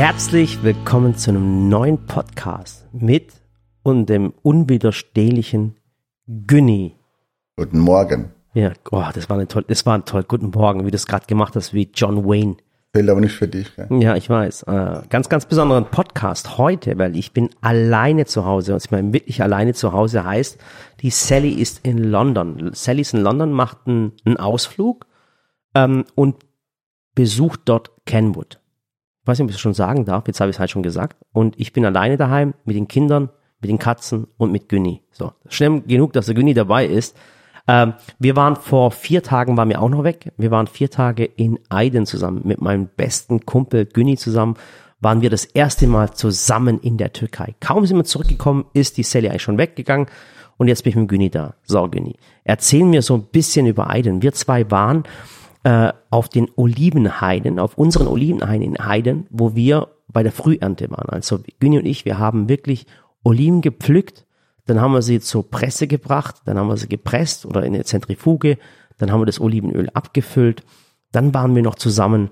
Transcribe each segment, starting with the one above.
Herzlich willkommen zu einem neuen Podcast mit und dem unwiderstehlichen Günni. Guten Morgen. Ja, oh, das war ein toll, das war ein toll. Guten Morgen, wie du es gerade gemacht hast, wie John Wayne. Fehlt aber nicht für dich. Gell? Ja, ich weiß. Äh, ganz, ganz besonderen Podcast heute, weil ich bin alleine zu Hause. Und ich meine, wirklich alleine zu Hause heißt, die Sally ist in London. Sally ist in London, macht einen, einen Ausflug ähm, und besucht dort Kenwood. Ich weiß nicht, ob ich es schon sagen darf, jetzt habe ich es halt schon gesagt. Und ich bin alleine daheim mit den Kindern, mit den Katzen und mit Günni. So, schlimm genug, dass der Günni dabei ist. Ähm, wir waren vor vier Tagen, waren wir auch noch weg. Wir waren vier Tage in Aydın zusammen mit meinem besten Kumpel Günni zusammen. Waren wir das erste Mal zusammen in der Türkei. Kaum sind wir zurückgekommen, ist die Sally eigentlich schon weggegangen. Und jetzt bin ich mit Günni da. So, Günni. Erzähl mir so ein bisschen über Aydın. Wir zwei waren äh, auf den Olivenheiden, auf unseren Olivenheiden in Heiden, wo wir bei der Frühernte waren. Also Günni und ich, wir haben wirklich Oliven gepflückt, dann haben wir sie zur Presse gebracht, dann haben wir sie gepresst oder in eine Zentrifuge, dann haben wir das Olivenöl abgefüllt, dann waren wir noch zusammen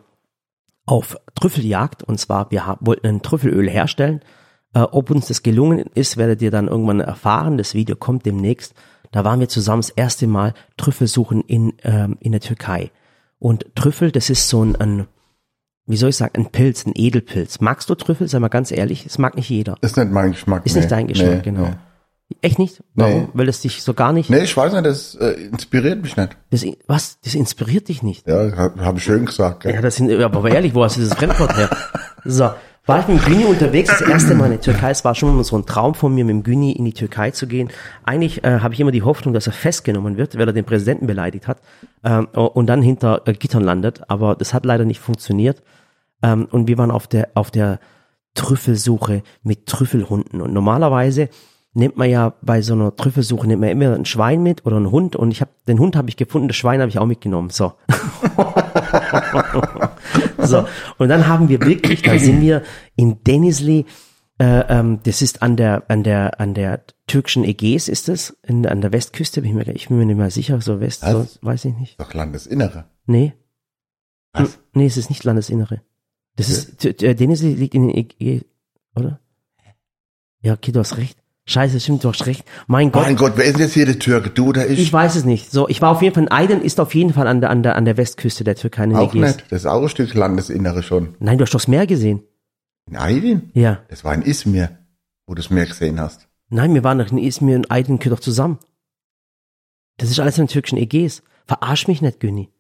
auf Trüffeljagd und zwar wir wollten ein Trüffelöl herstellen. Äh, ob uns das gelungen ist, werdet ihr dann irgendwann erfahren. Das Video kommt demnächst. Da waren wir zusammen das erste Mal Trüffel suchen in, ähm, in der Türkei. Und Trüffel, das ist so ein, ein, wie soll ich sagen, ein Pilz, ein Edelpilz. Magst du Trüffel? Sei mal ganz ehrlich, das mag nicht jeder. Ist nicht mein Geschmack. Ist nee. nicht dein Geschmack, Nee, genau. Nee. Echt nicht? Warum? Weil das dich so gar nicht. nee, ich weiß nicht, das äh, inspiriert mich nicht. Das, was? Das inspiriert dich nicht. Ja, habe hab ich schön gesagt. Gell? Ja, das sind, aber ehrlich, wo hast du dieses Fremdwort her? So, war ich mit dem Güni unterwegs, das erste Mal in der Türkei. Es war schon immer so ein Traum von mir, mit dem Güni in die Türkei zu gehen. Eigentlich äh, habe ich immer die Hoffnung, dass er festgenommen wird, weil er den Präsidenten beleidigt hat ähm, und dann hinter äh, Gittern landet. Aber das hat leider nicht funktioniert. Ähm, und wir waren auf der auf der Trüffelsuche mit Trüffelhunden. Und normalerweise nimmt man ja bei so einer Trüffelsuche nimmt man immer ein Schwein mit oder einen Hund. Und ich habe den Hund habe ich gefunden, das Schwein habe ich auch mitgenommen. So. so. Und dann haben wir wirklich, dann sind wir in Denizli, äh, ähm, das ist an der, an der, an der türkischen Ägäis ist es, in, an der Westküste, bin ich, mir, ich bin mir nicht mehr sicher, so West, so, weiß ich nicht. Doch Landesinnere. Nee. Was? Nee, es ist nicht Landesinnere. Das ist, t- t- Denizli liegt in den Ägäis, oder? Ja, okay, du hast recht. Scheiße, stimmt, du hast recht. Mein Gott. Mein Gott, wer ist denn jetzt hier der Türke? Du oder ich? Ich weiß es nicht. So, ich war auf jeden Fall, Aydın ist auf jeden Fall an der, an der, an der Westküste der Türkei, in auch Ägäis. nicht. Das ist auch ein Stück Landesinnere schon. Nein, du hast doch das Meer gesehen. In Aydin? Ja. Das war in Izmir, wo du es mehr gesehen hast. Nein, wir waren doch in Izmir und Aydın doch zusammen. Das ist alles in den türkischen Ägäis. Verarsch mich nicht, Günni.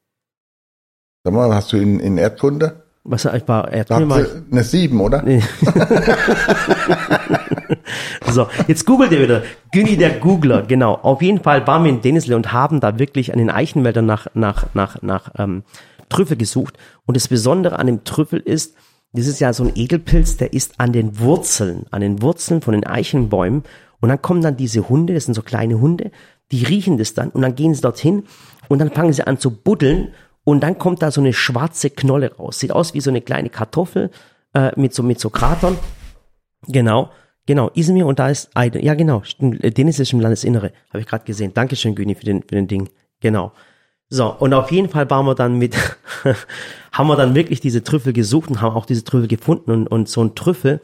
Sag mal, hast du in, in Erdkunde? Was ich war, ihr eine Sieben, oder? Nee. so, jetzt googelt ihr wieder. Günni der Googler, genau. Auf jeden Fall waren wir in Denizli und haben da wirklich an den Eichenwäldern nach, nach, nach, nach ähm, Trüffel gesucht. Und das Besondere an dem Trüffel ist, das ist ja so ein Edelpilz, der ist an den Wurzeln, an den Wurzeln von den Eichenbäumen. Und dann kommen dann diese Hunde, das sind so kleine Hunde, die riechen das dann und dann gehen sie dorthin und dann fangen sie an zu buddeln und dann kommt da so eine schwarze Knolle raus. Sieht aus wie so eine kleine Kartoffel äh, mit so mit so Kratern. Genau, genau, Izmir und da ist Aydın. Ja, genau, äh, Deniz ist im Landesinnere, habe ich gerade gesehen. Dankeschön, Güni, für den, für den Ding. Genau. So, und auf jeden Fall waren wir dann mit, haben wir dann wirklich diese Trüffel gesucht und haben auch diese Trüffel gefunden und, und so ein Trüffel,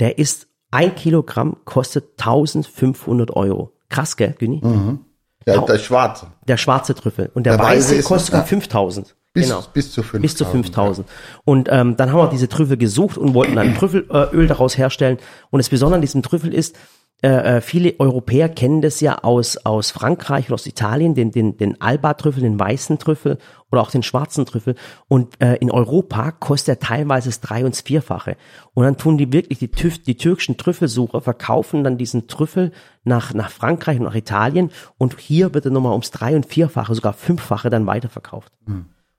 der ist ein Kilogramm kostet 1500 Euro. Krass, gell, Güni? Ja, der Schwarze. Der schwarze Trüffel. Und der, Der weiße weiße kostet ja. 5000. Bis, genau. bis zu 5000. Bis zu 5000. Und ähm, dann haben wir diese Trüffel gesucht und wollten dann Trüffelöl äh, daraus herstellen. Und das Besondere an diesem Trüffel ist, äh, äh, viele Europäer kennen das ja aus, aus Frankreich oder aus Italien, den, den, den Alba-Trüffel, den weißen Trüffel oder auch den schwarzen Trüffel. Und äh, in Europa kostet er teilweise das Drei- und das Vierfache. Und dann tun die wirklich, die, TÜV, die türkischen Trüffelsucher verkaufen dann diesen Trüffel nach, nach Frankreich und nach Italien. Und hier wird er nochmal ums Drei- und Vierfache, sogar Fünffache dann weiterverkauft.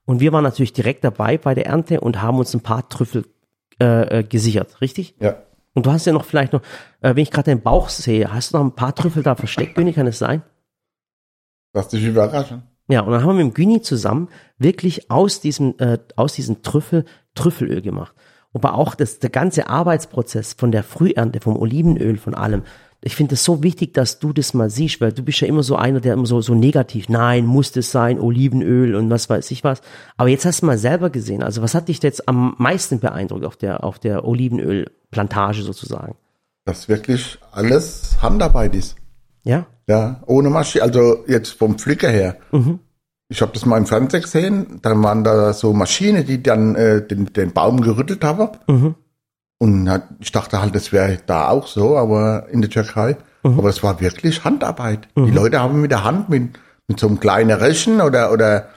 Und wir waren natürlich direkt dabei bei der Ernte und haben uns ein paar Trüffel äh, äh, gesichert, richtig? Ja. Und du hast ja noch vielleicht noch, äh, wenn ich gerade den Bauch sehe, hast du noch ein paar Trüffel da versteckt, Güni, kann es sein? Lass dich überraschen. Ja, und dann haben wir mit dem Güni zusammen wirklich aus diesem, äh, aus diesem Trüffel Trüffelöl gemacht. Aber auch das, der ganze Arbeitsprozess von der Frühernte, vom Olivenöl, von allem, ich finde es so wichtig, dass du das mal siehst, weil du bist ja immer so einer, der immer so, so negativ, nein, muss das sein, Olivenöl und was weiß ich was. Aber jetzt hast du mal selber gesehen. Also was hat dich jetzt am meisten beeindruckt auf der, auf der Olivenölplantage sozusagen? Dass wirklich alles Handarbeit ist. Ja? Ja, ohne Maschine, also jetzt vom Pflücker her. Ich habe das mal im Fernsehen gesehen, dann waren da so Maschinen, die dann äh, den, den Baum gerüttelt haben. Und hat, ich dachte halt, das wäre da auch so, aber in der Türkei. Aber es war wirklich Handarbeit. Die Leute haben mit der Hand, mit, mit so einem kleinen Rechen oder, oder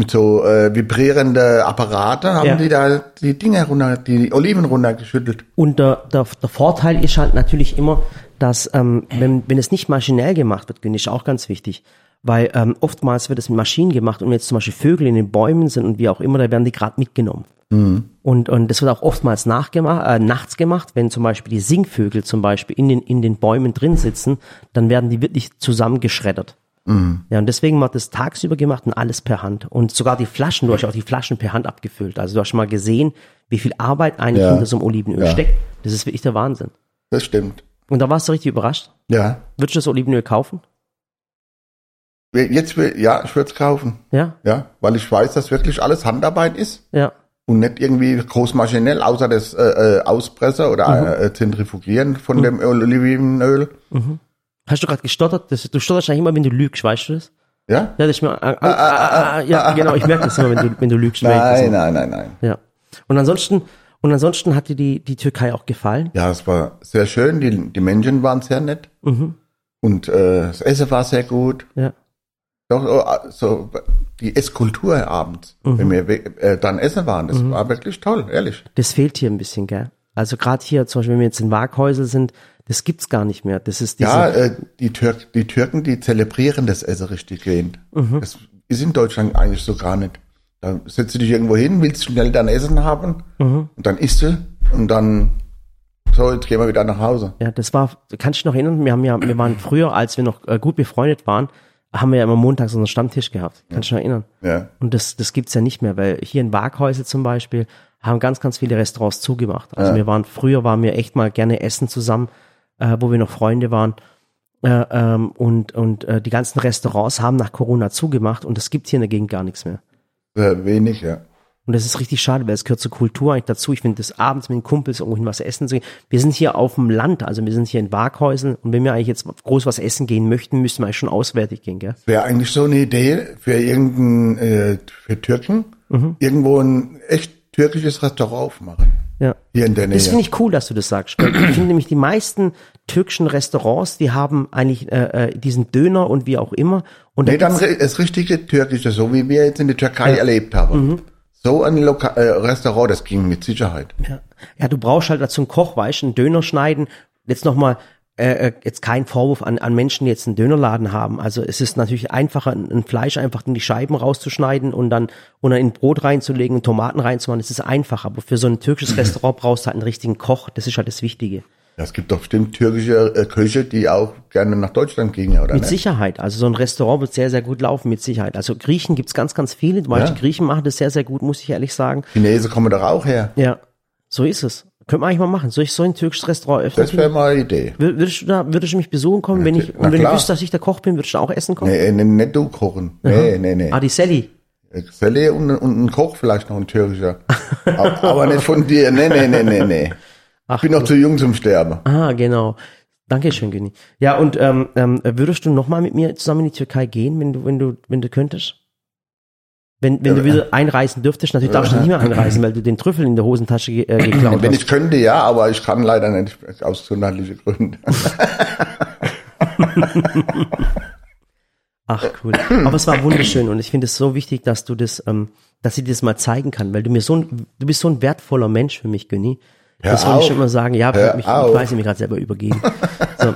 mit so äh, vibrierende Apparate, haben Ja. die da die Dinge runter, die Oliven runtergeschüttelt. Und der, der, der Vorteil ist halt natürlich immer, dass ähm, wenn, wenn es nicht maschinell gemacht wird, finde ich auch ganz wichtig. Weil ähm, oftmals wird es mit Maschinen gemacht und wenn jetzt zum Beispiel Vögel in den Bäumen sind und wie auch immer, da werden die gerade mitgenommen. Und, und das wird auch oftmals nachgemacht, äh, nachts gemacht, wenn zum Beispiel die Singvögel zum Beispiel in den, in den Bäumen drin sitzen, dann werden die wirklich zusammengeschreddert. Ja, und deswegen wird das tagsüber gemacht und alles per Hand. Und sogar die Flaschen, du hast auch die Flaschen per Hand abgefüllt. Also du hast schon mal gesehen, wie viel Arbeit eigentlich Ja. hinter so einem Olivenöl Ja. steckt. Das ist wirklich der Wahnsinn. Das stimmt. Und da warst du richtig überrascht. Ja. Würdest du das Olivenöl kaufen? Jetzt, will- ja, ich würde es kaufen. Ja, Ja, weil ich weiß, dass wirklich alles Handarbeit ist ja, und nicht irgendwie groß maschinell, außer das äh, äh, Auspresser oder äh, Zentrifugieren von dem Olivenöl. Hast du gerade gestottert? Das, du stotterst eigentlich immer, wenn du lügst, weißt du das? Ja? Ja, das ist mir, äh, äh, äh, äh, ja, genau, ich merke das immer, wenn du, wenn du lügst. Nein, nein, nein, nein. Ja. Und ansonsten, und ansonsten hat dir die, die Türkei auch gefallen? Ja, es war sehr schön. Die, die Menschen waren sehr nett. Und äh, das Essen war sehr gut. Ja. Doch, äh, so die Esskultur abends, wenn wir äh, dann essen waren, das war wirklich toll, ehrlich. Das fehlt hier ein bisschen, gell? Also gerade hier, zum Beispiel, wenn wir jetzt in Waghäusel sind, das gibt's gar nicht mehr. Das ist diese, Ja, äh, die, Türk, die Türken, die zelebrieren das Essen richtig gehend. Das ist in Deutschland eigentlich so gar nicht. Da setzt du dich irgendwo hin, willst schnell dein Essen haben und dann isst du und dann so, jetzt gehen wir wieder nach Hause. Ja, das war, kannst du dich noch erinnern? Wir haben ja, wir waren früher, als wir noch äh, gut befreundet waren, haben wir ja immer montags unseren Stammtisch gehabt. Kannst du dich noch erinnern? Ja. Und das, das gibt's ja nicht mehr, weil hier in Waghäusel zum Beispiel haben ganz, ganz viele Restaurants zugemacht. Also wir waren, früher waren wir echt mal gerne essen zusammen, äh, wo wir noch Freunde waren. Äh, ähm, und und äh, die ganzen Restaurants haben nach Corona zugemacht und es gibt hier in der Gegend gar nichts mehr. Sehr wenig, ja. Und das ist richtig schade, weil es gehört zur Kultur eigentlich dazu. Ich finde das abends mit den Kumpels irgendwohin was essen zu gehen. Wir sind hier auf dem Land, also wir sind hier in Waghäusel und wenn wir eigentlich jetzt groß was essen gehen möchten, müssten wir eigentlich schon auswärtig gehen, gell? Wäre eigentlich so eine Idee für irgendeinen, äh, für Türken, irgendwo ein echt türkisches Restaurant aufmachen. Ja. Hier in der Nähe. Das finde ich cool, dass du das sagst. Ich finde nämlich die meisten türkischen Restaurants, die haben eigentlich äh, äh, diesen Döner und wie auch immer. Und Nee, da dann das richtige türkische, so wie wir jetzt in der Türkei erlebt haben. Mhm. So ein Loka äh, Restaurant, das ging mit Sicherheit. ja. ja, du brauchst halt dazu einen Koch, weißt du, einen Döner schneiden. Jetzt nochmal, äh, äh, jetzt kein Vorwurf an, an Menschen, die jetzt einen Dönerladen haben. Also es ist natürlich einfacher, ein, Fleisch einfach in die Scheiben rauszuschneiden und dann, und dann in Brot reinzulegen Tomaten reinzumachen. Das ist einfach. Aber für so ein türkisches Restaurant brauchst du halt einen richtigen Koch. Das ist halt das Wichtige. Ja, es gibt doch bestimmt türkische äh, Köche, die auch gerne nach Deutschland gingen, oder Mit nicht? Sicherheit. Also so ein Restaurant wird sehr, sehr gut laufen, mit Sicherheit. Also Griechen gibt's ganz, ganz viele. Weißt, Ja. die Griechen machen das sehr, sehr gut, muss ich ehrlich sagen. Chinesen kommen doch auch her. Ja, so ist es. Könnte man eigentlich mal machen. Soll ich so ein türkisches Restaurant öffnen? Das wäre mal eine Idee. Wür- Würdest du da, würdest du mich besuchen kommen, wenn ich, Na und wenn klar. du wüsstest, dass ich der Koch bin, würdest du auch essen kommen? Nee, nee, nicht du kochen. Nee, nee, nee. Ah, die Sally. Selle und, und ein Koch vielleicht noch ein türkischer. aber, aber nicht von dir. Nee, nee, nee, nee, nee. Ich bin noch zu jung zum Sterben. Ah, genau. Dankeschön, Günni. Ja, und ähm, ähm, würdest du nochmal mit mir zusammen in die Türkei gehen, wenn du, wenn du, wenn du könntest? Wenn, wenn du wieder einreisen dürftest, natürlich darfst du nicht mehr einreisen, weil du den Trüffel in der Hosentasche äh, geklaut Wenn hast. ich könnte, ja, aber ich kann leider nicht aus gesundheitlichen Gründen. Ach cool. Aber es war wunderschön und ich finde es so wichtig, dass du das, ähm, dass ich dir das mal zeigen kann, weil du mir so ein, du bist so ein wertvoller Mensch für mich, Günni. Das wollte ich schon mal sagen. Ja, Hör mich, ich auf. weiß, ich mich gerade selber übergeben. So.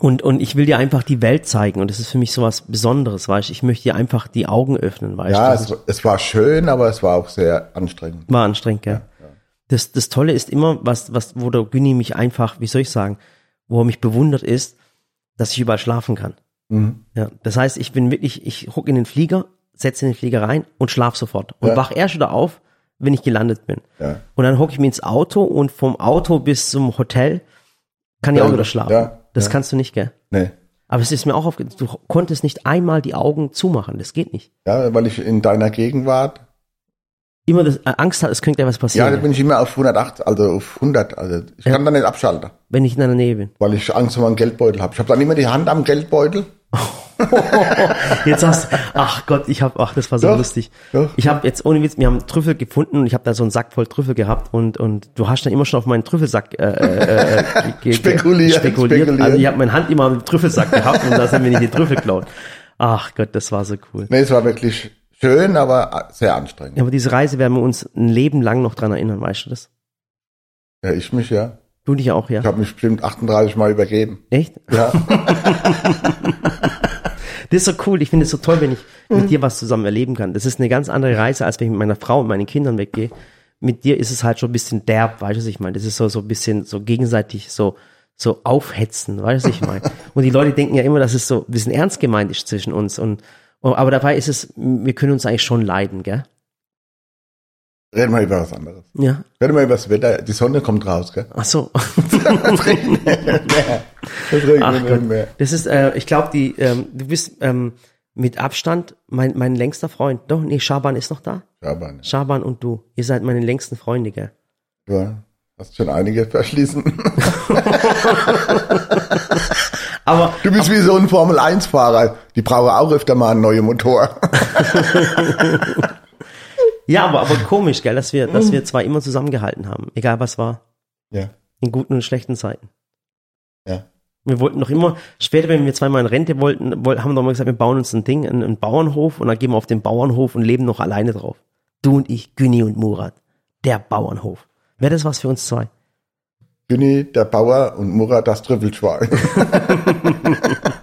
Und, und ich will dir einfach die Welt zeigen und das ist für mich sowas Besonderes, weißt du. Ich möchte dir einfach die Augen öffnen, weißt Ja, du. es, es war schön, aber es war auch sehr anstrengend. War anstrengend, gell? Das, das Tolle ist immer, was, was, wo der Günni mich einfach, wie soll ich sagen, wo er mich bewundert ist, dass ich überall schlafen kann. Mhm. Ja, das heißt, ich bin wirklich, ich huck in den Flieger, setze in den Flieger rein und schlaf sofort. Und Ja. wach erst wieder auf, wenn ich gelandet bin. Ja. Und dann hocke ich mir ins Auto und vom Auto bis zum Hotel kann ich auch wieder schlafen. Ja. Das ja. kannst du nicht, gell? Nee. Aber es ist mir auch aufgefallen, du konntest nicht einmal die Augen zumachen. Das geht nicht. Ja, weil ich in deiner Gegenwart, Immer das, äh, Angst hat, es könnte ja was ja, passieren, da bin ich immer auf 108, also auf 100. Also ich kann da nicht abschalten, wenn ich in deiner Nähe bin. weil ich Angst um meinen Geldbeutel habe. Ich habe dann immer die Hand am Geldbeutel. Jetzt hast ach Gott, ich habe, ach, das war so Doch, lustig. doch. Ich habe jetzt ohne Witz, wir haben Trüffel gefunden und ich habe da so einen Sack voll Trüffel gehabt und und du hast dann immer schon auf meinen Trüffelsack äh, äh, äh, ge- ge- Spekuliert, spekuliert. spekuliert. Also ich habe meine Hand immer am Trüffelsack gehabt und da sind wir nicht die Trüffel geklaut. Ach Gott, das war so cool. Nee, es war wirklich schön, aber sehr anstrengend. Ja, aber diese Reise werden wir uns ein Leben lang noch dran erinnern, weißt du das? Ja, ich mich, ja. Du dich auch, ja? Ich habe mich bestimmt 38 Mal übergeben. Echt? Ja, Das ist so cool. Ich finde es so toll, wenn ich mit dir was zusammen erleben kann. Das ist eine ganz andere Reise, als wenn ich mit meiner Frau und meinen Kindern weggehe. Mit dir ist es halt schon ein bisschen derb, weißt du, was ich meine? Das ist so, so ein bisschen so gegenseitig so, so aufhetzen, weißt du, was ich meine? Und die Leute denken ja immer, dass es so ein bisschen ernst gemeint ist zwischen uns und, und aber dabei ist es, wir können uns eigentlich schon leiden, gell? Reden wir über was anderes. Ja. Reden wir über das Wetter. Die Sonne kommt raus, gell? Ach so. Das regnet mehr. Das regnet mehr. Das ist, äh, ich glaube, die, ähm, du bist ähm, mit Abstand mein, mein längster Freund. Doch, nee, Schaban ist noch da. Ja, aber nicht. Schaban und du. Ihr seid meine längsten Freunde, gell? Du hast schon einige verschließen. Aber Du bist wie so ein Formel-1-Fahrer. Die brauchen auch öfter mal einen neuen Motor. Ja, aber, aber komisch, gell, dass wir, dass wir zwar immer zusammengehalten haben, egal was war, Ja, in guten und schlechten Zeiten. ja. Wir wollten noch immer, später, wenn wir zweimal in Rente wollten, woll- haben wir doch mal gesagt, wir bauen uns ein Ding, einen, einen Bauernhof und dann gehen wir auf den Bauernhof und leben noch alleine drauf. Du und ich, Günni und Murat. Der Bauernhof. Wäre das was für uns zwei? Günni, der Bauer und Murat, das Trüffelschwein.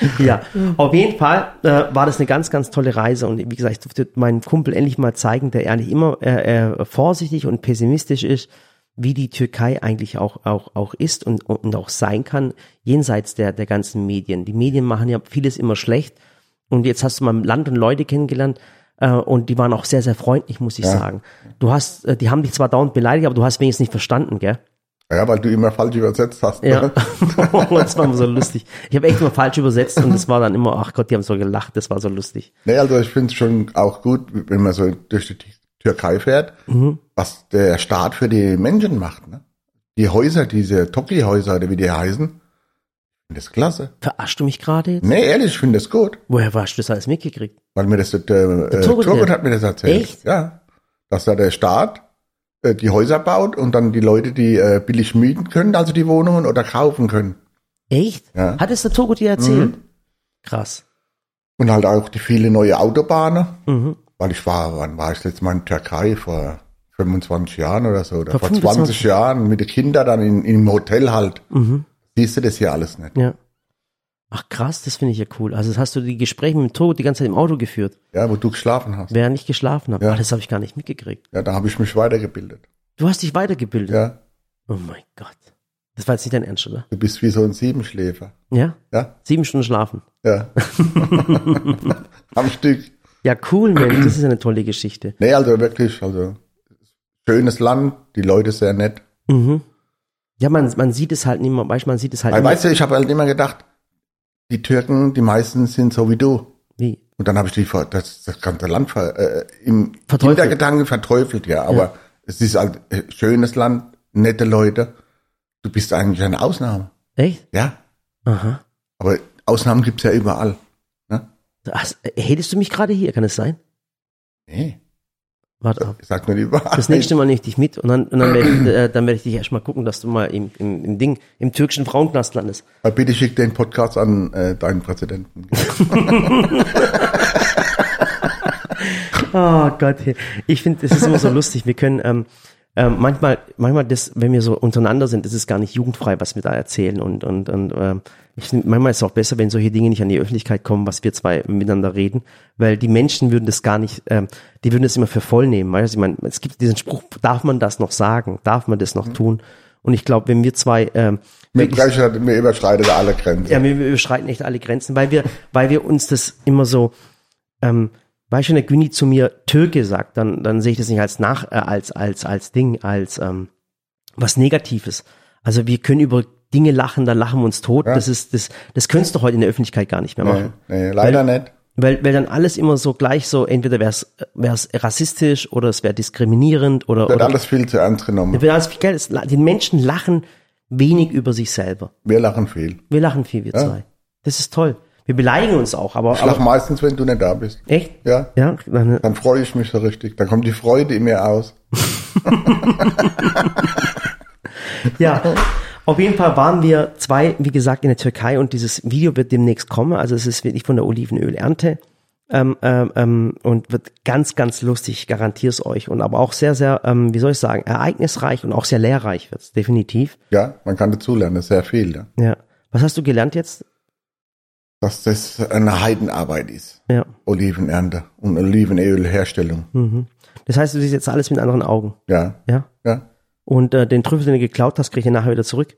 Ja, auf jeden Fall äh, war das eine ganz, ganz tolle Reise und wie gesagt, ich durfte meinem Kumpel endlich mal zeigen, der eigentlich immer äh, äh, vorsichtig und pessimistisch ist, wie die Türkei eigentlich auch auch auch ist und und auch sein kann jenseits der der ganzen Medien. Die Medien machen ja vieles immer schlecht und jetzt hast du mal Land und Leute kennengelernt äh, und die waren auch sehr sehr freundlich, muss ich Ja. sagen. Du hast, äh, die haben dich zwar dauernd beleidigt, aber du hast wenigstens nicht verstanden, gell? Ja, weil du immer falsch übersetzt hast. Ja, das war immer so lustig. Ich habe echt immer falsch übersetzt und es war dann immer, ach Gott, die haben so gelacht, das war so lustig. Nee, also ich finde es schon auch gut, wenn man so durch die Türkei fährt, Mhm. was der Staat für die Menschen macht. Ne? Die Häuser, diese Toki-Häuser, oder wie die heißen, das klasse. Verarschst du mich gerade jetzt? Nee, ehrlich, ich finde das gut. Woher hast du das alles mitgekriegt? Weil mir das, der, äh, Turgut der- hat mir das erzählt. Echt? Ja. Dass da der Staat äh, die Häuser baut und dann die Leute, die äh, billig mieten können, also die Wohnungen oder kaufen können. Echt? Ja. Hat es der Togo dir erzählt? Mhm. Krass. Und halt auch die viele neue Autobahnen. Mhm. Weil ich war, wann war ich jetzt mal in Türkei? Vor 25 Jahren oder so. Oder Vor vor, 25 20 Jahren mit den Kindern dann in, im Hotel halt. Mhm. Siehst du das hier alles nicht. Ja. Ach krass, das finde ich ja cool. Also das hast du die Gespräche mit dem Togo die ganze Zeit im Auto geführt, Ja, wo du geschlafen hast. während ich geschlafen habe. Ja. Ach, das habe ich gar nicht mitgekriegt. Ja, da habe ich mich weitergebildet. Du hast dich weitergebildet. Ja, Oh mein Gott. Das war jetzt nicht dein Ernst, oder? du bist wie so ein Siebenschläfer. Ja? Ja, Sieben Stunden schlafen. ja. Am Stück. Ja, cool, Mensch. Das ist eine tolle Geschichte. Nee, also wirklich, also schönes Land, die Leute sehr nett. Mhm. Ja, man, man sieht es halt nicht mehr, weißt, du, man sieht es halt immer. weißt du, ich habe halt immer gedacht, die Türken, die meisten sind so wie du. Wie? Und dann habe ich die das, das ganze Land ver, äh, im Verteufelt. Hintergedanken verteufelt, ja. Aber es ist halt äh, schönes Land, nette Leute. Du bist eigentlich eine Ausnahme. Echt? Ja. Aha. Aber Ausnahmen gibt's ja überall. Ne? Das, hättest du mich gerade hier, kann es sein? Nee, Warte ab. ich sag nur die Wahrheit. Das nächste Mal nehme ich dich mit und dann, und dann werde ich, äh, dann werde ich dich erstmal gucken, dass du mal im, im, im Ding, im türkischen Frauenknast landest. Aber bitte schick den Podcast an äh, deinen Präsidenten. Oh Gott, ich finde, das ist immer so lustig. Wir können ähm, ähm, manchmal, manchmal das, wenn wir so untereinander sind, ist gar nicht jugendfrei, was wir da erzählen und und und ähm, ich finde, manchmal ist es auch besser, wenn solche Dinge nicht an die Öffentlichkeit kommen, was wir zwei miteinander reden, weil die Menschen würden das gar nicht, ähm, die würden das immer für voll nehmen. Weißt du, ich meine, es gibt diesen Spruch, darf man das noch sagen, darf man das noch tun? Und ich glaube, wenn wir zwei ähm, überschreitet- mir überschreitet er alle Grenzen. ja, wir, wir überschreiten echt alle Grenzen, weil wir, weil wir uns das immer so, ähm, der Güni zu mir Türke sagt, dann, dann sehe ich das nicht als nach, äh, als, als, als Ding, als ähm, was Negatives. Also wir können über Dinge lachen, dann lachen wir uns tot. Ja. Das ist, das, das könntest du heute in der Öffentlichkeit gar nicht mehr machen. Nee, nee, leider nicht. Weil, weil dann alles immer so gleich so, entweder wäre es rassistisch oder es wäre diskriminierend oder, Wird oder alles viel zu ernst genommen. wird alles viel Geld. Die Menschen lachen wenig über sich selber. Wir lachen viel. Wir lachen viel, wir zwei. Das ist toll. Wir beleidigen uns auch, aber, Ich aber meistens, wenn du nicht da bist. echt? Ja. Ja, dann, Dann freue ich mich so richtig. Dann kommt die Freude in mir aus. ja. Auf jeden Fall waren wir zwei, wie gesagt, in der Türkei und dieses Video wird demnächst kommen. Also es ist wirklich von der Olivenölernte ähm, ähm, ähm, und wird ganz, ganz lustig, garantiere es euch. Und aber auch sehr, sehr, ähm, wie soll ich sagen, ereignisreich und auch sehr lehrreich wird es, definitiv. Ja, man kann dazulernen, sehr viel. Ja. Ja. Was hast du gelernt jetzt? Dass das eine Heidenarbeit ist. Ja. Olivenernte und Olivenölherstellung. Mhm. Das heißt, du siehst jetzt alles mit anderen Augen. Ja, Ja. ja. Und äh, den Trüffel, den du geklaut hast, krieg ich nachher wieder zurück.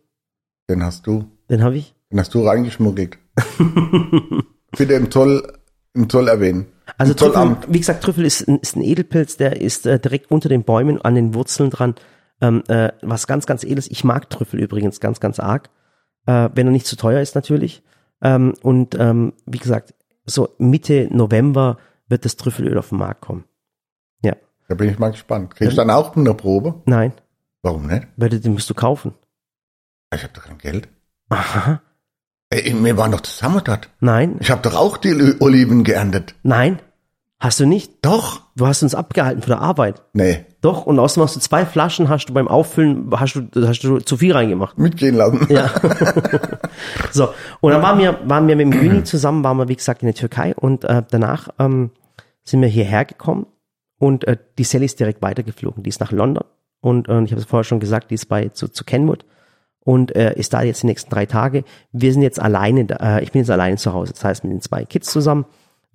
Den hast du, Den habe ich. den hast du reingeschmuggelt. Bitte im Zoll, im Zoll erwähnen. Also Im Trüffel, Zollamt. wie gesagt, Trüffel ist ein, ist ein Edelpilz, der ist äh, direkt unter den Bäumen an den Wurzeln dran. Ähm, äh, was ganz, ganz edles. Ich mag Trüffel übrigens ganz, ganz arg. Äh, wenn er nicht zu teuer ist natürlich. Ähm, und ähm, wie gesagt, so Mitte November wird das Trüffelöl auf den Markt kommen. Ja. Da bin ich mal gespannt. Kriegst du dann auch eine Probe? Nein, Warum nicht? weil du- den musst du kaufen. Ich habe doch kein Geld. Aha. Ey, wir waren doch zusammen dort. Nein, Ich habe doch auch die Oliven geerntet. nein. Hast du nicht. Doch. Du hast uns abgehalten von der Arbeit. Nee, Doch, und außerdem hast du zwei Flaschen, hast du beim Auffüllen, hast du, hast du zu viel reingemacht. mitgehen lassen. Ja. so, und dann waren wir, waren wir mit dem Juni zusammen, waren wir, wie gesagt, in der Türkei und äh, danach ähm, sind wir hierher gekommen und äh, die Sally ist direkt weitergeflogen. Die ist nach London und äh, ich habe es vorher schon gesagt, die ist bei zu, zu Kenwood und äh, ist da jetzt die nächsten drei Tage. Wir sind jetzt alleine, da, äh, ich bin jetzt alleine zu Hause, das heißt mit den zwei Kids zusammen.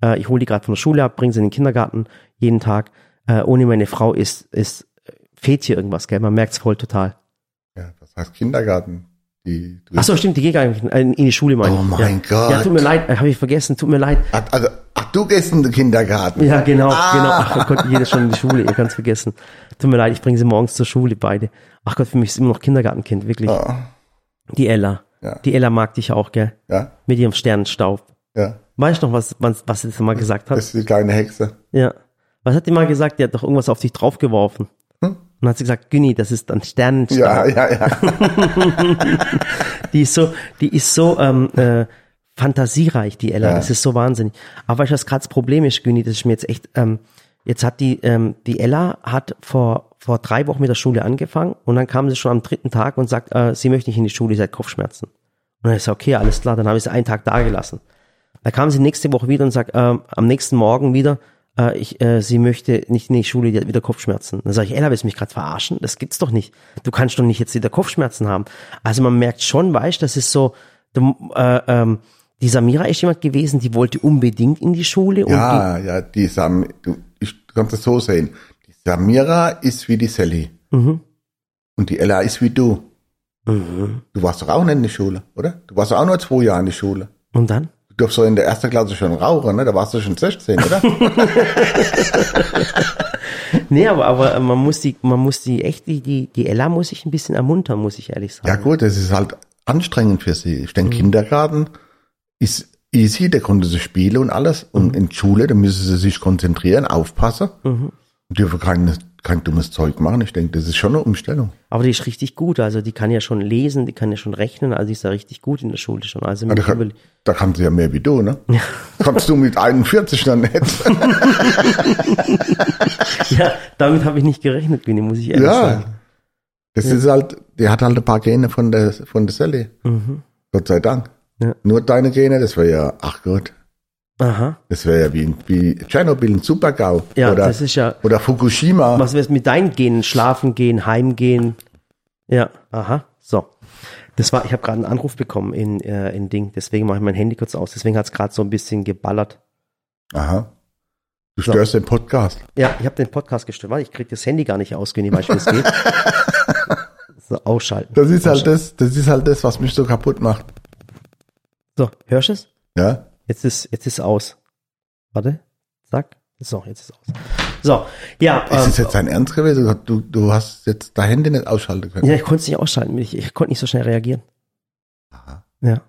Äh, ich hole die gerade von der Schule ab, bringe sie in den Kindergarten jeden Tag. Äh, ohne meine Frau ist, ist fehlt hier irgendwas, gell? Man merkt's voll total. Ja, das heißt Kindergarten. Die, Ach so, stimmt, die geht gar nicht in die Schule, meine Oh mein ja. Gott. Ja, tut mir leid, habe ich vergessen, tut mir leid. Ach, also, ach, du gehst in den Kindergarten. Ja, genau, Ah. genau. Ach oh Gott, jeder schon in die Schule, ihr kann's vergessen. Tut mir leid, ich bringe sie morgens zur Schule, beide. Ach Gott, für mich ist immer noch Kindergartenkind, wirklich. Ah, Die Ella. Ja. Die Ella mag dich auch, gell? ja, Mit ihrem Sternenstaub. ja. Weißt du noch, was, was, was sie das mal gesagt hat? Das ist die kleine Hexe. Ja. Was hat die mal gesagt? Die hat doch irgendwas auf dich draufgeworfen. Hm? Und dann hat sie gesagt, Günni, das ist ein Sternenstaub. Ja, ja, ja. Die ist so, die ist so ähm, äh, fantasiereich, die Ella. Ja. Das ist so wahnsinnig. Aber weißt du, was gerade das Problem ist, Güni, das ist mir jetzt echt, ähm, jetzt hat die, ähm, die Ella hat vor, vor drei Wochen mit der Schule angefangen und dann kam sie schon am dritten Tag und sagt, äh, sie möchte nicht in die Schule, sie hat Kopfschmerzen. Und dann ist okay, alles klar, dann habe ich sie einen Tag da gelassen. Da kam sie nächste Woche wieder und sagt, ähm, am nächsten Morgen wieder, äh, ich, äh, sie möchte nicht in die Schule, die hat wieder Kopfschmerzen. Dann sage ich, Ella, willst du mich gerade verarschen? Das gibt's doch nicht. Du kannst doch nicht jetzt wieder Kopfschmerzen haben. Also man merkt schon, weißt, das ist so, du, äh, ähm, die Samira ist jemand gewesen, die wollte unbedingt in die Schule Ja, ja, die Sam, du, ich du kannst es so sehen. Die Samira ist wie die Sally. Mhm. Und die Ella ist wie du. die, mhm. Du warst doch auch nicht in der Schule, oder? Du warst doch auch nur zwei Jahre in der Schule. und dann? Du durfst so in der ersten Klasse schon rauchen, ne? Da warst du schon 16, oder? Nee, aber, aber man muss die, man muss die echt, die, die, die Ella muss ich ein bisschen ermuntern, muss ich ehrlich sagen. ja gut, das ist halt anstrengend für sie. Ich Mhm. denke, Kindergarten ist easy, da konnte sie spielen und alles. Mhm. Und in Schule, da müssen sie sich konzentrieren, aufpassen. Und dürfen kein, kein dummes Zeug machen. Ich denke, das ist schon eine Umstellung. Aber die ist richtig gut, also die kann ja schon lesen, die kann ja schon rechnen, also die ist ja richtig gut in der Schule schon. Also Ja, da, kann, da kann sie ja mehr wie du, ne? Kannst du mit 41 dann nicht. ja, damit habe ich nicht gerechnet, Günni, muss ich ehrlich ja. sagen. Das ist halt, die hat halt ein paar Gene von der, von der Sally. Gott sei Dank. Ja. Nur deine Gene, das wäre ja, ach Gott, Aha. das wäre ja wie, wie Tschernobyl, ein Supergau. Ja, oder, das ist ja, oder Fukushima. was wär's mit deinen Genen? Schlafen gehen, heimgehen. Ja, aha, so. Das war, ich habe gerade einen Anruf bekommen in, äh, in Ding, deswegen mache ich mein Handy kurz aus, deswegen hat's gerade so ein bisschen geballert. Aha. Du So. störst den Podcast. Ja, ich habe den Podcast gestört. Warte, ich krieg das Handy gar nicht aus, Günni, weißt du, wie es geht? so, ausschalten. Das ist halt das, das ist halt das, was mich so kaputt macht. So, hörst du es? Ja? Jetzt ist, jetzt ist aus. Warte, zack. So, jetzt ist aus. So, ja, Ist ähm, es jetzt dein Ernst gewesen? Du, du hast jetzt dein Handy nicht ausschalten können. ja, ich konnte es nicht ausschalten. Ich, ich konnte nicht so schnell reagieren. Ja.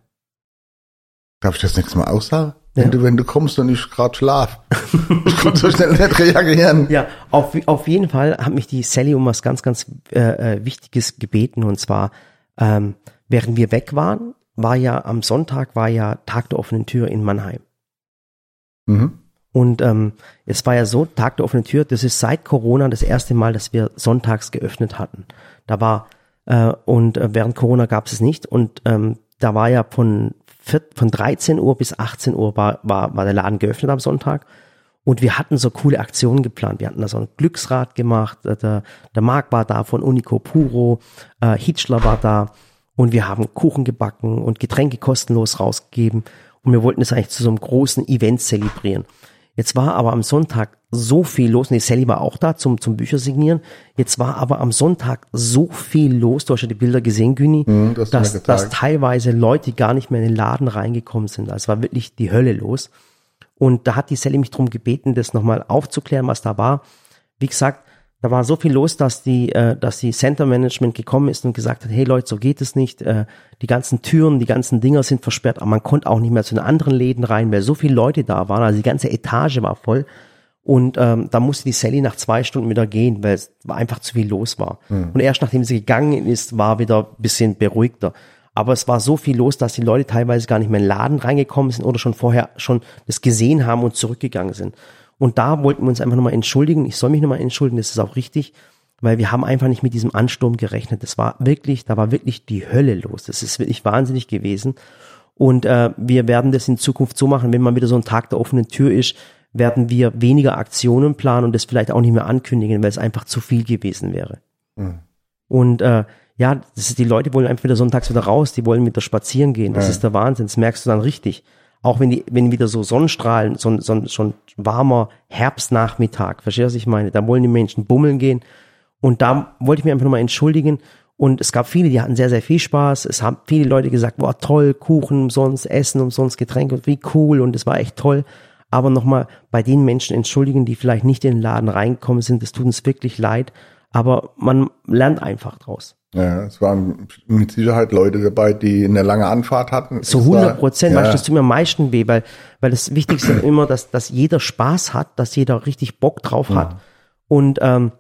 Darf ich das nächste Mal auch sagen? Ja. Wenn, du, wenn du kommst und ich gerade schlaf. ich konnte so schnell nicht reagieren. Ja, auf, auf jeden Fall hat mich die Sally um was ganz, ganz äh, äh, Wichtiges gebeten und zwar, ähm, während wir weg waren, war ja am Sonntag war ja Tag der offenen Tür in Mannheim. Mhm. Und ähm, es war ja so, Tag der offenen Tür, das ist seit Corona das erste Mal, dass wir sonntags geöffnet hatten. Da war, äh, und äh, während Corona gab es es nicht. Und ähm, da war ja von, vier, von 13 Uhr bis 18 Uhr war, war, war der Laden geöffnet am Sonntag. Und wir hatten so coole Aktionen geplant. Wir hatten da so ein Glücksrad gemacht. äh, Der, der Marc war da von Unico Puro, äh, Hitchler war da. Und wir haben Kuchen gebacken und Getränke kostenlos rausgegeben. Und wir wollten es eigentlich zu so einem großen Event zelebrieren. Jetzt war aber am Sonntag so viel los. Nee, Sally war auch da zum, zum Bücher signieren. Jetzt war aber am Sonntag so viel los. Du hast ja die Bilder gesehen, Güni, Mhm, das dass, dass teilweise Leute gar nicht mehr in den Laden reingekommen sind. Also es war wirklich die Hölle los. Und da hat die Sally mich darum gebeten, das nochmal aufzuklären, was da war. Wie gesagt, da war so viel los, dass die, äh, dass die Center Management gekommen ist und gesagt hat, hey Leute, so geht es nicht. Äh, die ganzen Türen, die ganzen Dinger sind versperrt, aber man konnte auch nicht mehr zu den anderen Läden rein, weil so viele Leute da waren. Also die ganze Etage war voll. Und ähm, da musste die Sally nach zwei Stunden wieder gehen, weil es einfach zu viel los war. Und erst nachdem sie gegangen ist, war wieder ein bisschen beruhigter. Aber es war so viel los, dass die Leute teilweise gar nicht mehr in den Laden reingekommen sind oder schon vorher schon das gesehen haben und zurückgegangen sind. Und da wollten wir uns einfach nochmal entschuldigen. Ich soll mich nochmal entschuldigen, das ist auch richtig, weil wir haben einfach nicht mit diesem Ansturm gerechnet. Das war wirklich, da war wirklich die Hölle los. Das ist wirklich wahnsinnig gewesen. Und äh, wir werden das in Zukunft so machen, wenn mal wieder so ein Tag der offenen Tür ist, werden wir weniger Aktionen planen und das vielleicht auch nicht mehr ankündigen, weil es einfach zu viel gewesen wäre. Und äh, ja, das ist, die Leute wollen einfach wieder sonntags wieder raus, die wollen wieder spazieren gehen. Das Ja. ist der Wahnsinn, das merkst du dann richtig. Auch wenn die, wenn wieder so Sonnenstrahlen, so, ein- so, so ein warmer Herbstnachmittag, verstehst du, was ich meine? Da wollen die Menschen bummeln gehen. Und da wollte ich mich einfach nochmal entschuldigen. Und es gab viele, die hatten sehr, sehr viel Spaß. Es haben viele Leute gesagt, boah, toll, Kuchen umsonst, Essen umsonst, Getränke, wie cool. Und es war echt toll. Aber nochmal bei den Menschen entschuldigen, die vielleicht nicht in den Laden reingekommen sind. Das tut uns wirklich leid. Aber man lernt einfach draus. Ja, es waren mit Sicherheit Leute dabei, die eine lange Anfahrt hatten. So Extra- 100 Prozent, ja, das tut mir am meisten weh, weil, weil das Wichtigste immer, dass, dass jeder Spaß hat, dass jeder richtig Bock drauf hat und, ähm,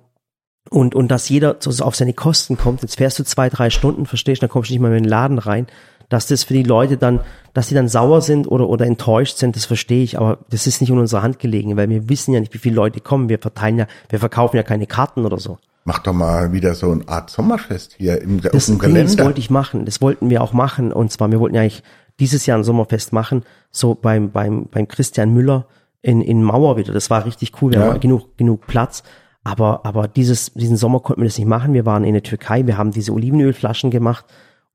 und, und dass jeder so auf seine Kosten kommt. Jetzt fährst du zwei, drei Stunden, verstehst du, dann kommst du nicht mal in den Laden rein. Dass das für die Leute dann, dass sie dann sauer sind oder, oder enttäuscht sind, das verstehe ich, aber das ist nicht in unserer Hand gelegen, weil wir wissen ja nicht, wie viele Leute kommen. Wir verteilen ja, wir verkaufen ja keine Karten oder so. Mach doch mal wieder so eine Art Sommerfest hier im, auf Das, dem Ding, das wollte ich machen. Das wollten wir auch machen. Und zwar, wir wollten ja eigentlich dieses Jahr ein Sommerfest machen, so beim, beim, beim Christian Müller in, in Mauer wieder. Das war richtig cool. Wir Ja. haben genug, genug Platz. Aber, aber dieses, diesen Sommer konnten wir das nicht machen. Wir waren in der Türkei. Wir haben diese Olivenölflaschen gemacht.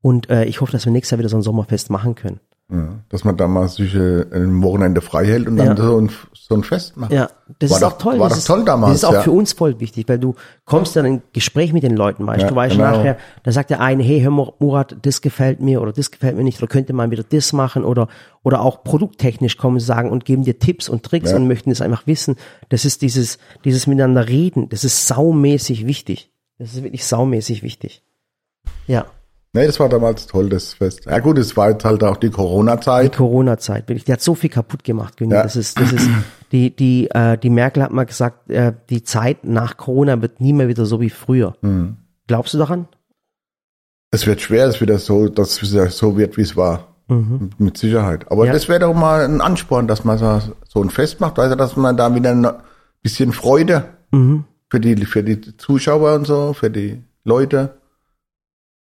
Und äh, ich hoffe, dass wir nächstes Jahr wieder so ein Sommerfest machen können. Ja, dass man da mal sich äh, ein Wochenende frei hält und dann Ja. so, ein, so ein Fest macht. Ja, das War ist doch- auch toll. war das doch ist, toll damals, Das ist auch ja. für uns voll wichtig, weil du kommst dann in Gespräch mit den Leuten, weißt Ja, du, weißt genau. nachher, da sagt der eine, hey, hör mal, Murat, das gefällt mir oder das gefällt mir nicht oder könnte man wieder das machen oder, oder auch produkttechnisch kommen sagen und geben dir Tipps und Tricks und möchten es einfach wissen. Das ist dieses, dieses Miteinander reden, das ist saumäßig wichtig. Das ist wirklich saumäßig wichtig. Ja. Nee, das war damals toll, das Fest. Ja gut, es war jetzt halt auch die Die Corona-Zeit. Corona-Zeit, wirklich, die hat so viel kaputt gemacht, Günni. Ja. Das ist, das ist, die, die, äh, die Merkel hat mal gesagt, äh, die Zeit nach Corona wird nie mehr wieder so wie früher. Hm. Glaubst du daran? Es wird schwer, es wieder so, dass es wieder so wird, wie es war. Mit Sicherheit. Aber Mhm. Ja. das wäre doch mal ein Ansporn, dass man so, ein Fest macht, du, dass man da wieder ein bisschen Freude Mhm. für die, für die Zuschauer und so, für die Leute,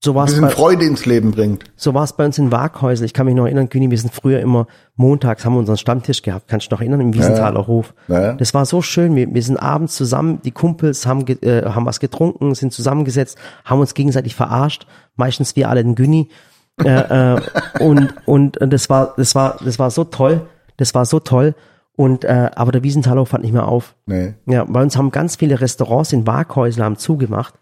So war ein es bisschen bei, Freude ins Leben bringt. so war's bei uns in Waghäusel. Ich kann mich noch erinnern, Günni, wir sind früher immer montags, haben wir unseren Stammtisch gehabt. Kannst du noch erinnern, im Wiesenthaler Hof. Ja. Das war so schön. Wir, wir sind abends zusammen, die Kumpels haben, äh, haben was getrunken, sind zusammengesetzt, haben uns gegenseitig verarscht. Meistens wir alle den Günni. äh, äh, und, und und das war, das war, das war so toll. Das war so toll. Und äh, aber der Wiesenthaler Hof hat nicht mehr auf. Nee. Ja, bei uns haben ganz viele Restaurants in Waghäusel haben zugemacht.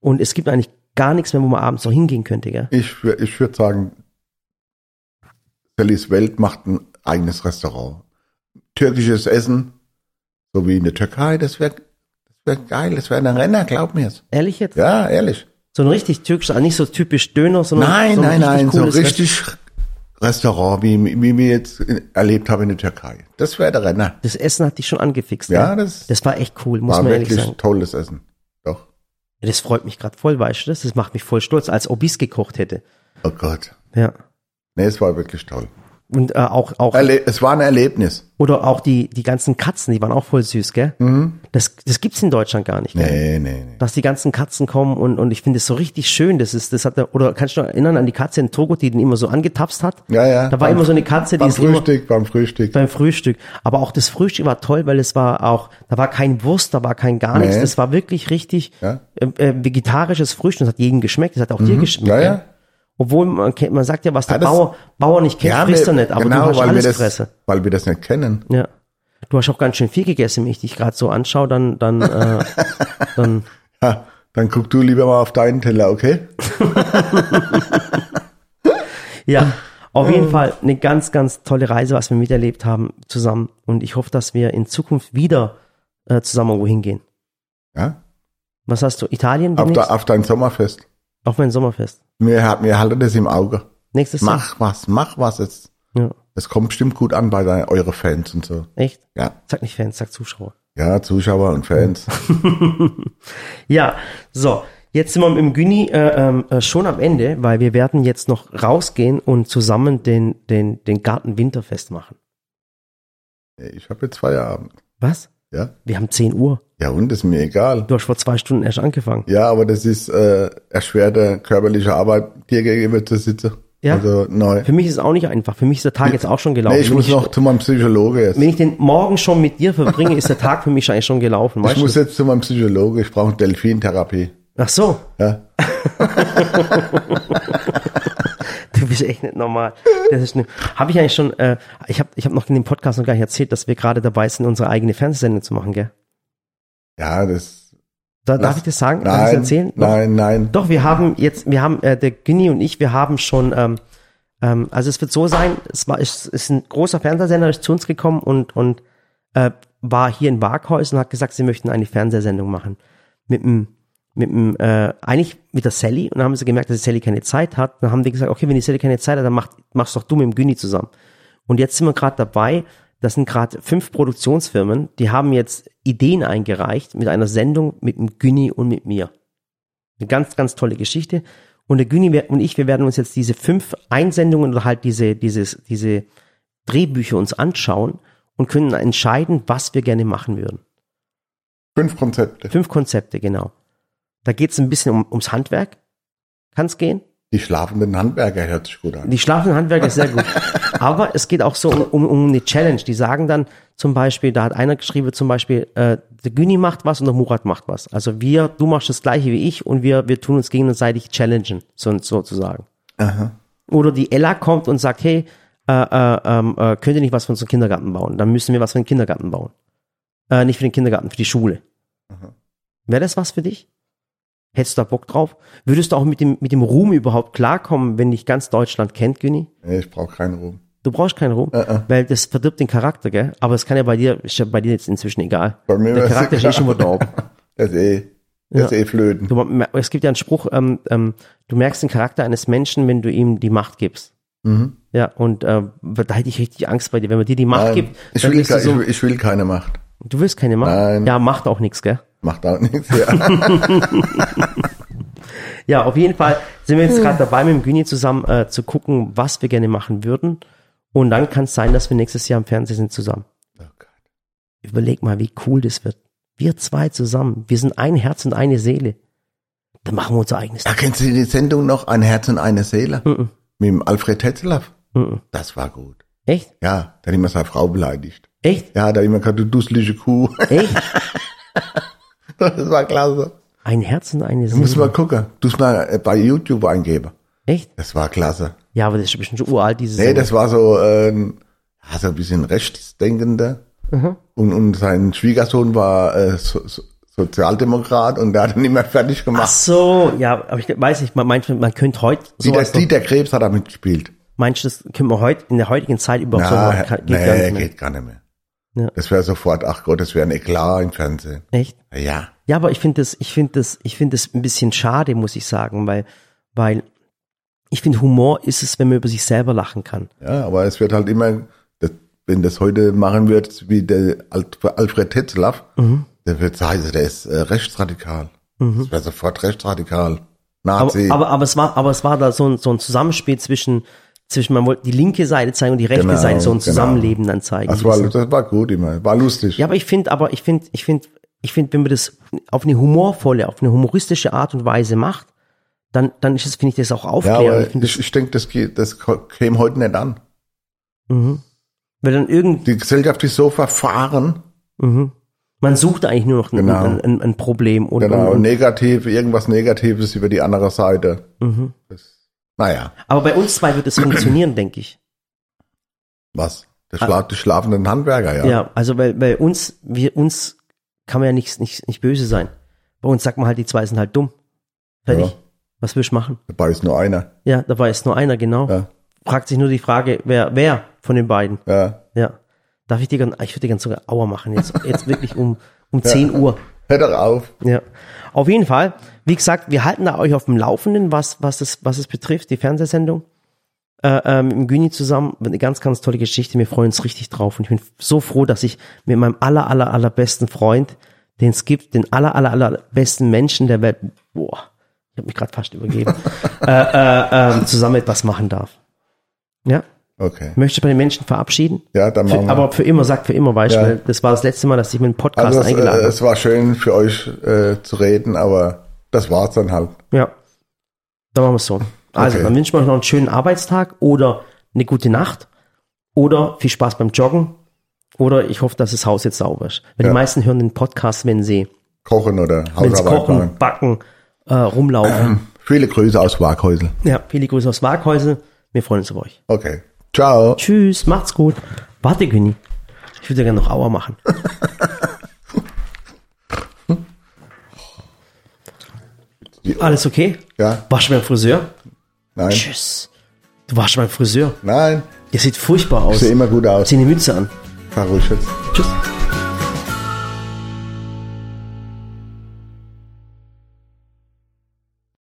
Und es gibt eigentlich gar nichts mehr, wo man abends noch hingehen könnte, gell? Ich, ich würde sagen, Sallys Welt macht ein eigenes Restaurant. Türkisches Essen, so wie in der Türkei, das wäre das wär geil, das wäre ein Renner, glaub mir's. Ehrlich jetzt? Ja, ehrlich. So ein richtig türkisches, also nicht so typisch Döner, sondern Nein, so ein nein, nein, so Rest- richtig Restaurant, wie, wie wir jetzt erlebt haben in der Türkei. Das wäre der Renner. Das Essen hat dich schon angefixt. Ja, ne? das das war echt cool, muss man ehrlich wirklich sagen. tolles Essen. Das freut mich gerade voll, weißt du das? Das macht mich voll stolz, als ob ich's gekocht hätte. Oh Gott. Ja. Nee, es war wirklich toll. Und äh, auch, auch Erle es war ein Erlebnis. Oder auch die, die ganzen Katzen, die waren auch voll süß, gell? Das, das gibt's in Deutschland gar nicht, gell? Nee, nee, nee. Dass die ganzen Katzen kommen und, und ich finde es so richtig schön. Das ist, das hat, er- oder kannst du noch erinnern an die Katze in Togo, die den immer so angetapst hat? Ja, ja. Da war Beim- immer so eine Katze, die Beim ist immer Frühstück, beim Frühstück. beim Frühstück. Aber auch das Frühstück war toll, weil es war auch, da war kein Wurst, da war kein gar nichts. Nee. Das war wirklich richtig Ja. äh, äh, vegetarisches Frühstück. Das hat jedem geschmeckt. Das hat auch dir geschmeckt. Ja, gell? Ja. Obwohl man, kennt, man sagt ja, was der Ja, Bauer, Bauer nicht kennt, frisst er wir- nicht. Aber genau, du hast weil wir alles das, fressen. Weil wir das nicht kennen. Ja. Du hast auch ganz schön viel gegessen, wenn ich dich gerade so anschaue, dann, dann, äh, dann, Ha, dann guck du lieber mal auf deinen Teller, okay? ja. Auf jeden Fall eine ganz, ganz tolle Reise, was wir miterlebt haben zusammen. Und ich hoffe, dass wir in Zukunft wieder äh, zusammen irgendwo hingehen. Ja? Was hast du? Italien? Auf, de, auf dein Sommerfest. Auf mein Sommerfest. Wir, wir halten das im Auge. Nächstes Jahr. Mach was, mach was jetzt. Ja. Es kommt bestimmt gut an bei deinen, eure Fans und so. Echt? Ja. Sag nicht Fans, sag Zuschauer. Ja, Zuschauer und Fans. Ja, so. Jetzt sind wir im Güni äh, ähm, äh, schon am Ende, weil wir werden jetzt noch rausgehen und zusammen den, den, den Garten Winterfest machen. Ich habe jetzt Feierabend. Was? Ja? Wir haben 10 Uhr. Ja, und ist mir egal. Du hast vor zwei Stunden erst angefangen. Ja, aber das ist äh, erschwerte körperliche Arbeit, dir gegenüber zu sitzen. Ja. Also neu. Für mich ist es auch nicht einfach. Für mich ist der Tag jetzt auch schon gelaufen. Nee, ich wenn, muss ich, noch zu meinem Psychologe jetzt. wenn ich den morgen schon mit dir verbringe, ist der Tag für mich eigentlich schon gelaufen. Ich muss du? jetzt zu meinem Psychologe. Ich brauche Delfintherapie. Ach so, Ja. du bist echt nicht normal. Das ist habe ich eigentlich schon, äh, ich habe ich hab noch in dem Podcast noch gar nicht erzählt, dass wir gerade dabei sind, unsere eigene Fernsehsendung zu machen, gell? Ja, das. Da, darf ich das sagen? darf ich das Nein, erzählen? Doch. nein, nein. Doch, wir haben jetzt, wir haben, äh, der Günni und ich, wir haben schon, ähm, ähm, also es wird so sein, es war, es ist ein großer Fernsehsender, ist zu uns gekommen und, und äh, war hier in Waghäus und hat gesagt, sie möchten eine Fernsehsendung machen. Mit dem, mit dem, äh, eigentlich mit der Sally und dann haben sie gemerkt, dass die Sally keine Zeit hat. Dann haben die gesagt, okay, wenn die Sally keine Zeit hat, dann mach, machst doch du mit dem Günni zusammen. Und jetzt sind wir gerade dabei, das sind gerade fünf Produktionsfirmen, die haben jetzt Ideen eingereicht mit einer Sendung mit dem Günni und mit mir. Eine ganz, ganz tolle Geschichte. Und der Günni und ich, wir werden uns jetzt diese fünf Einsendungen oder halt diese, dieses, diese Drehbücher uns anschauen und können entscheiden, was wir gerne machen würden. Fünf Konzepte. Fünf Konzepte, genau. Da geht es ein bisschen um, ums Handwerk. Kann es gehen? Die schlafenden Handwerker hört sich gut an. Die schlafenden Handwerker ist sehr gut. Aber es geht auch so um, um, um eine Challenge. Die sagen dann zum Beispiel, da hat einer geschrieben zum Beispiel, äh, der Güni macht was und der Murat macht was. Also wir, du machst das gleiche wie ich und wir, wir tun uns gegenseitig challengen, so, sozusagen. Aha. Oder die Ella kommt und sagt, hey, äh, äh, ähm, äh, könnt ihr nicht was für unseren Kindergarten bauen? Dann müssen wir was für den Kindergarten bauen. Äh, nicht für den Kindergarten, für die Schule. Wäre das was für dich? Hättest du da Bock drauf? Würdest du auch mit dem, mit dem Ruhm überhaupt klarkommen, wenn dich ganz Deutschland kennt, Günni? Nee, ich brauche keinen Ruhm. Du brauchst keinen Ruhm, Äh, weil das verdirbt den Charakter, gell? Aber es kann ja bei dir, ist ja bei dir jetzt inzwischen egal. Bei mir Der Charakter ist eh schon wieder da oben. Das ist eh, das ist eh flöten. Du, es gibt ja einen Spruch, ähm, ähm, du merkst den Charakter eines Menschen, wenn du ihm die Macht gibst. Mhm. Ja, und äh, da hätte ich richtig Angst bei dir. Wenn man dir die Macht Nein, gibt, ich, will, so, ich will keine Macht. du willst keine Macht. Nein. Ja, macht auch nichts, gell? Macht auch nichts. Ja. Ja, auf jeden Fall sind wir jetzt gerade dabei, mit dem Güni zusammen äh, zu gucken, was wir gerne machen würden. Und dann kann es sein, dass wir nächstes Jahr im Fernsehen sind zusammen. Oh Gott. Überleg mal, wie cool das wird. Wir zwei zusammen. Wir sind ein Herz und eine Seele. Dann machen wir unser eigenes Da kennst du die Sendung noch, Ein Herz und eine Seele? Mhm. Mit dem Alfred Tetzlaff? Mhm. Das war gut. Echt? Ja, der hat immer seine Frau beleidigt. Echt? Ja, der hat immer gesagt, du dusselige Kuh. Echt? Das war klasse. Ein Herz und eine Du musst Seele. mal gucken. Du musst mal äh, bei YouTube eingeben. Echt? Das war klasse. Ja, aber das ist bestimmt schon uralt, diese Nee, Sendung. das war so, ähm, ja, so ein bisschen rechtsdenkender. Mhm. Und, und sein Schwiegersohn war äh, so, so, Sozialdemokrat und der hat ihn immer fertig Ach gemacht. so, ja, aber ich weiß nicht, man, meint, man könnte heute Dieter, noch, Dieter Krebs hat da mitgespielt. meinst du, das könnte man heute, in der heutigen Zeit überhaupt so Ja, machen? Nee, gar nicht mehr. geht gar nicht mehr. Ja. Das wäre sofort, ach Gott, das wäre ein Eklat im Fernsehen. Echt? Ja, Ja, aber ich finde das, ich finde das, ich finde das ein bisschen schade, muss ich sagen, weil, weil ich finde Humor ist es, wenn man über sich selber lachen kann. Ja, aber es wird halt immer, das, wenn das heute machen wird, wie der Al- Alfred Tetzlaff, Mhm. der wird sagen, der ist äh, rechtsradikal. Das wäre sofort rechtsradikal. Aber, Nazi. aber, aber es war, aber es war da so ein, so ein Zusammenspiel zwischen, zwischen, man wollte die linke Seite zeigen und die rechte Genau, Seite, so ein genau. Zusammenleben dann zeigen. das, war, das war gut immer, war lustig. Ja, aber ich finde, aber ich finde, ich finde, ich finde, wenn man das auf eine humorvolle, auf eine humoristische Art und Weise macht, dann, dann ist es, finde ich, das auch Ja, aufklärend. aber ich ich, ich denke, das, geht- das käme heute nicht an. mhm. weil dann irgend, Die Gesellschaft ist so verfahren, mhm. man sucht eigentlich nur noch ein, Genau. ein, ein, ein Problem und, genau, und, negativ, irgendwas Negatives über die andere Seite. mhm. Das, naja, aber bei uns zwei wird es funktionieren, denke ich. was? Der Schla die schlafenden Handwerker, ja. Ah. Ja, also weil bei uns, wir uns kann man ja nicht, nicht, nicht böse sein. Bei uns sagt man halt, die zwei sind halt dumm. Fertig. Ja. Was willst du machen? Dabei ist nur einer. Ja, dabei ist nur einer, genau. Ja. Fragt sich nur die Frage, wer, wer von den beiden? Ja. Ja. Darf ich dir ganz, ich würde dir ganz sogar Auer machen, jetzt, jetzt wirklich um, um 10 Uhr. Hör doch auf. Ja. Auf jeden Fall, wie gesagt, wir halten da euch auf dem Laufenden, was, was es, was es betrifft, die Fernsehsendung. Äh, äh, mit dem Güni zusammen, eine ganz, ganz tolle Geschichte. Wir freuen uns richtig drauf und ich bin so froh, dass ich mit meinem aller, aller, allerbesten Freund, den es gibt, den aller, aller, aller besten Menschen der Welt, boah, ich habe mich gerade fast übergeben, äh, äh, äh, zusammen etwas machen darf. Ja, Okay. möchte bei den Menschen verabschieden. Ja, dann machen Für, wir. aber für immer, sagt für immer, du, Ja. weil das war das letzte Mal, dass ich mit einem Podcast also es, äh, eingeladen habe. es war schön für euch äh, zu reden, aber das war's dann halt. Ja. Dann machen wir es so. Also, Okay. dann wünschen wir euch noch einen schönen Arbeitstag oder eine gute Nacht oder viel Spaß beim Joggen oder ich hoffe, dass das Haus jetzt sauber ist. Weil Ja. die meisten hören den Podcast, wenn sie, Kochen oder wenn sie Hausarbeit kochen, machen. backen, äh, rumlaufen. Viele Grüße aus Waghäusel. Ja, viele Grüße aus Waghäusel. Wir freuen uns auf euch. Okay. Ciao. Tschüss, macht's gut. Warte, Günni. Ich würde gerne noch Auer machen. Alles okay? Ja. Warst du beim Friseur? Nein. Tschüss. Du warst beim Friseur. Nein. Ihr sieht furchtbar aus. Sieht immer gut aus. Zieh eine Mütze an. Fahr ruhig jetzt. Tschüss.